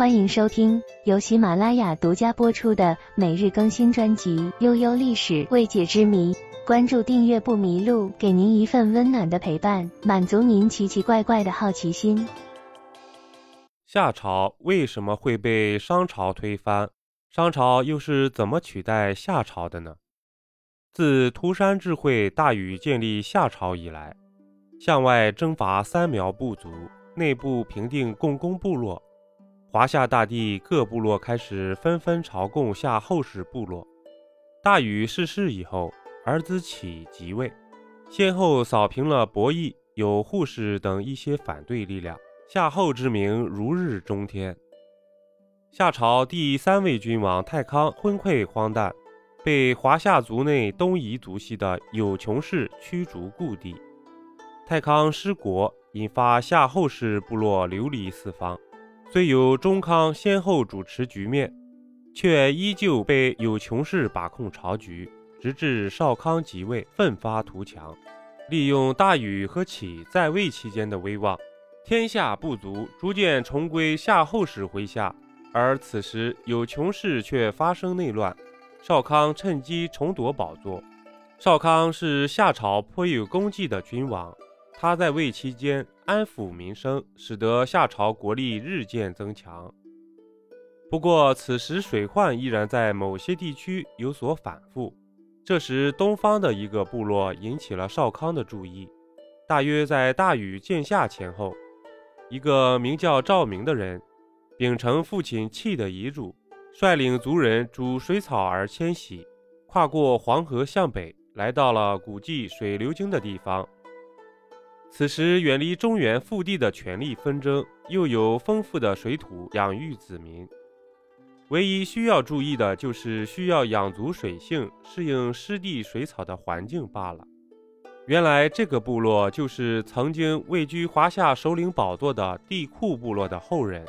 欢迎收听由喜马拉雅独家播出的每日更新专辑《悠悠历史未解之谜》。关注订阅不迷路，给您一份温暖的陪伴，满足您奇奇怪怪的好奇心。夏朝为什么会被商朝推翻？商朝又是怎么取代夏朝的呢？自涂山智慧大禹建立夏朝以来，向外征伐三苗部族，内部平定共工部落。华夏大地各部落开始纷纷朝贡夏后氏部落。大禹逝世以后，儿子启即位，先后扫平了伯益、有扈氏等一些反对力量。夏后之名如日中天。夏朝第三位君王太康昏聩荒诞，被华夏族内东夷族系的有穷氏驱逐故地。太康失国，引发夏后氏部落流离四方。虽有中康先后主持局面，却依旧被有穷氏把控朝局，直至少康即位，奋发图强，利用大禹和启在位期间的威望，天下部族逐渐重归夏后氏麾下。而此时有穷氏却发生内乱，少康趁机重夺宝座。少康是夏朝颇有功绩的君王。他在位期间安抚民生，使得夏朝国力日渐增强。不过，此时水患依然在某些地区有所反复。这时，东方的一个部落引起了少康的注意。大约在大禹建夏前后，一个名叫赵明的人，秉承父亲弃的遗嘱，率领族人逐水草而迁徙，跨过黄河向北，来到了古迹水流经的地方。此时，远离中原腹地的权力纷争，又有丰富的水土养育子民。唯一需要注意的就是需要养足水性，适应湿地水草的环境罢了。原来，这个部落就是曾经位居华夏首领宝座的帝喾部落的后人，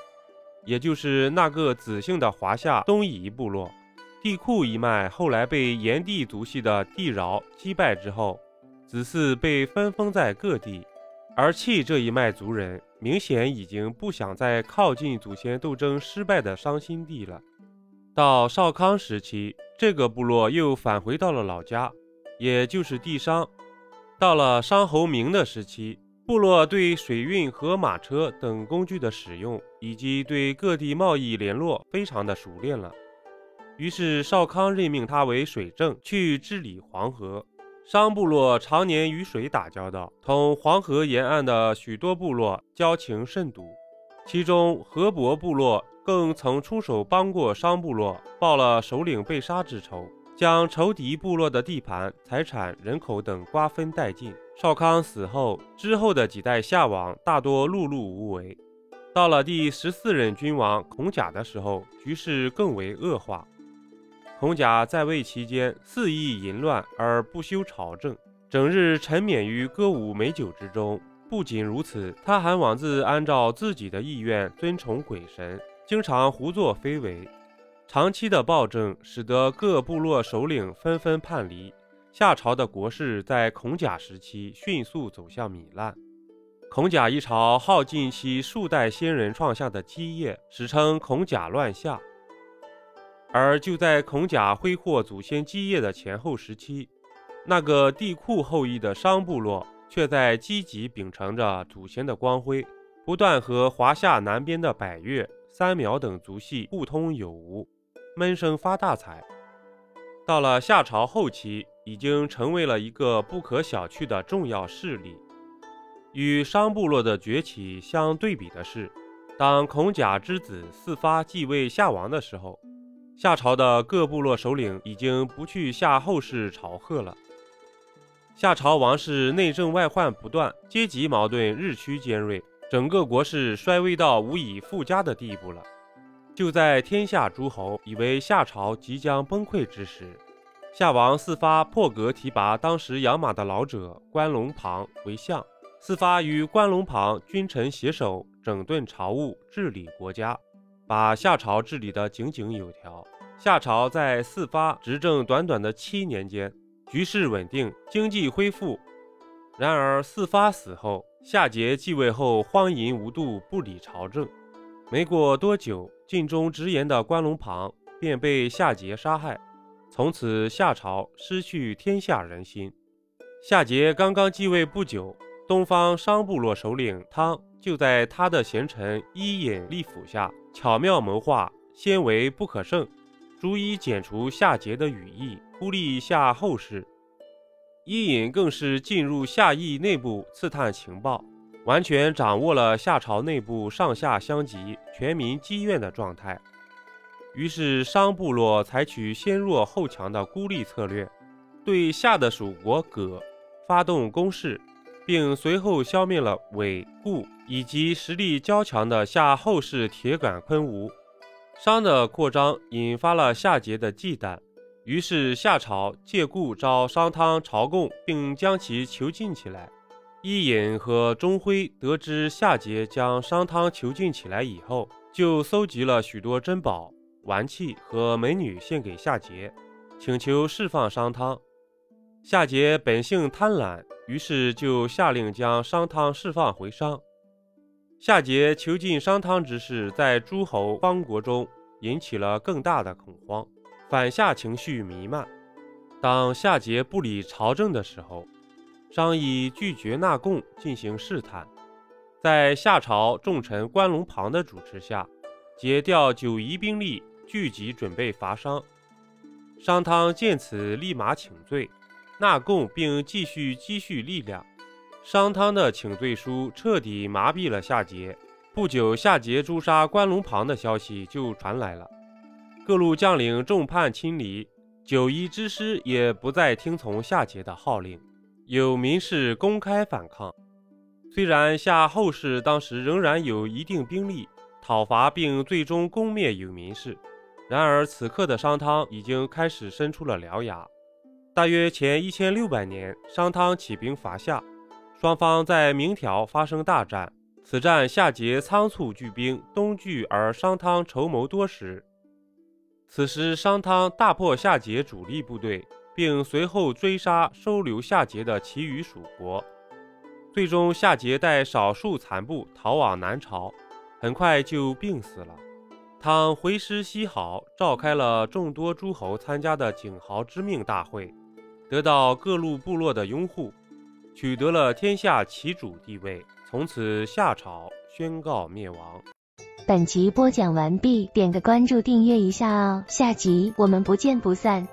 也就是那个子姓的华夏东夷部落。帝喾一脉后来被炎帝族系的帝饶击败之后，子嗣被分封在各地。而契这一脉族人，明显已经不想再靠近祖先斗争失败的伤心地了。到少康时期，这个部落又返回到了老家，也就是地商。到了商侯明的时期，部落对水运和马车等工具的使用，以及对各地贸易联络非常的熟练了。于是少康任命他为水政，去治理黄河。商部落常年与水打交道，同黄河沿岸的许多部落交情甚笃，其中河伯部落更曾出手帮过商部落，报了首领被杀之仇，将仇敌部落的地盘、财产、人口等瓜分殆尽。少康死后，之后的几代夏王大多碌碌无为。到了第十四任君王孔甲的时候，局势更为恶化。孔甲在位期间肆意淫乱而不修朝政，整日沉湎于歌舞美酒之中。不仅如此，他还妄自按照自己的意愿尊崇鬼神，经常胡作非为。长期的暴政使得各部落首领纷纷叛离，夏朝的国势在孔甲时期迅速走向糜烂。孔甲一朝耗尽其数代先人创下的基业，史称孔甲乱夏。而就在孔甲挥霍祖先基业的前后时期，那个帝喾后裔的商部落却在积极秉承着祖先的光辉，不断和华夏南边的百越、三苗等族系互通有无，闷声发大财。到了夏朝后期，已经成为了一个不可小觑的重要势力。与商部落的崛起相对比的是，当孔甲之子四发继位夏王的时候。夏朝的各部落首领已经不去夏后氏朝贺了。夏朝王室内政外患不断，阶级矛盾日趋尖锐，整个国势衰微到无以复加的地步了。就在天下诸侯以为夏朝即将崩溃之时，夏王四发破格提拔当时养马的老者关龙庞为相。四发与关龙庞君臣携手，整顿朝务，治理国家。把夏朝治理得井井有条。夏朝在四发执政短短的七年间，局势稳定，经济恢复。然而四发死后，夏桀继位后荒淫无度，不理朝政。没过多久，尽忠直言的关龙庞便被夏桀杀害，从此夏朝失去天下人心。夏桀刚刚继位不久，东方商部落首领汤就在他的贤臣伊尹立府下巧妙谋划，先为不可胜，逐一剪除夏桀的羽翼，孤立夏后氏。伊尹更是进入夏邑内部刺探情报，完全掌握了夏朝内部上下相及、全民积怨的状态。于是商部落采取先弱后强的孤立策略，对夏的属国葛。发动攻势，并随后消灭了韦、顾以及实力较强的夏后氏铁杆昆吾。商的扩张引发了夏桀的忌惮，于是夏朝借故招商汤朝贡，并将其囚禁起来。伊尹和钟辉得知夏桀将商汤囚禁起来以后，就搜集了许多珍宝、玩器和美女献给夏桀，请求释放商汤。夏桀本性贪婪，于是就下令将商汤释放回商。夏桀囚禁商汤之事，在诸侯邦国中引起了更大的恐慌，反夏情绪弥漫。当夏桀不理朝政的时候，商以拒绝纳贡进行试探。在夏朝重臣关龙旁的主持下，桀调九夷兵力聚集，准备伐商。商汤见此，立马请罪。纳贡并继续积蓄力量，商汤的请罪书彻底麻痹了夏桀。不久，夏桀诛杀关龙旁的消息就传来了，各路将领众叛亲离，九夷之师也不再听从夏桀的号令，有民士公开反抗。虽然夏后氏当时仍然有一定兵力讨伐，并最终攻灭有民氏，然而此刻的商汤已经开始伸出了獠牙。大约前一千六百年，商汤起兵伐夏，双方在明条发生大战。此战，夏桀仓促聚兵东聚，而商汤筹谋多时。此时，商汤大破夏桀主力部队，并随后追杀收留夏桀的其余属国。最终，夏桀带少数残部逃往南朝，很快就病死了。汤回师西濠，召开了众多诸侯参加的景豪之命大会。得到各路部落的拥护，取得了天下旗主地位，从此夏朝宣告灭亡。本集播讲完毕，点个关注，订阅一下哦，下集我们不见不散。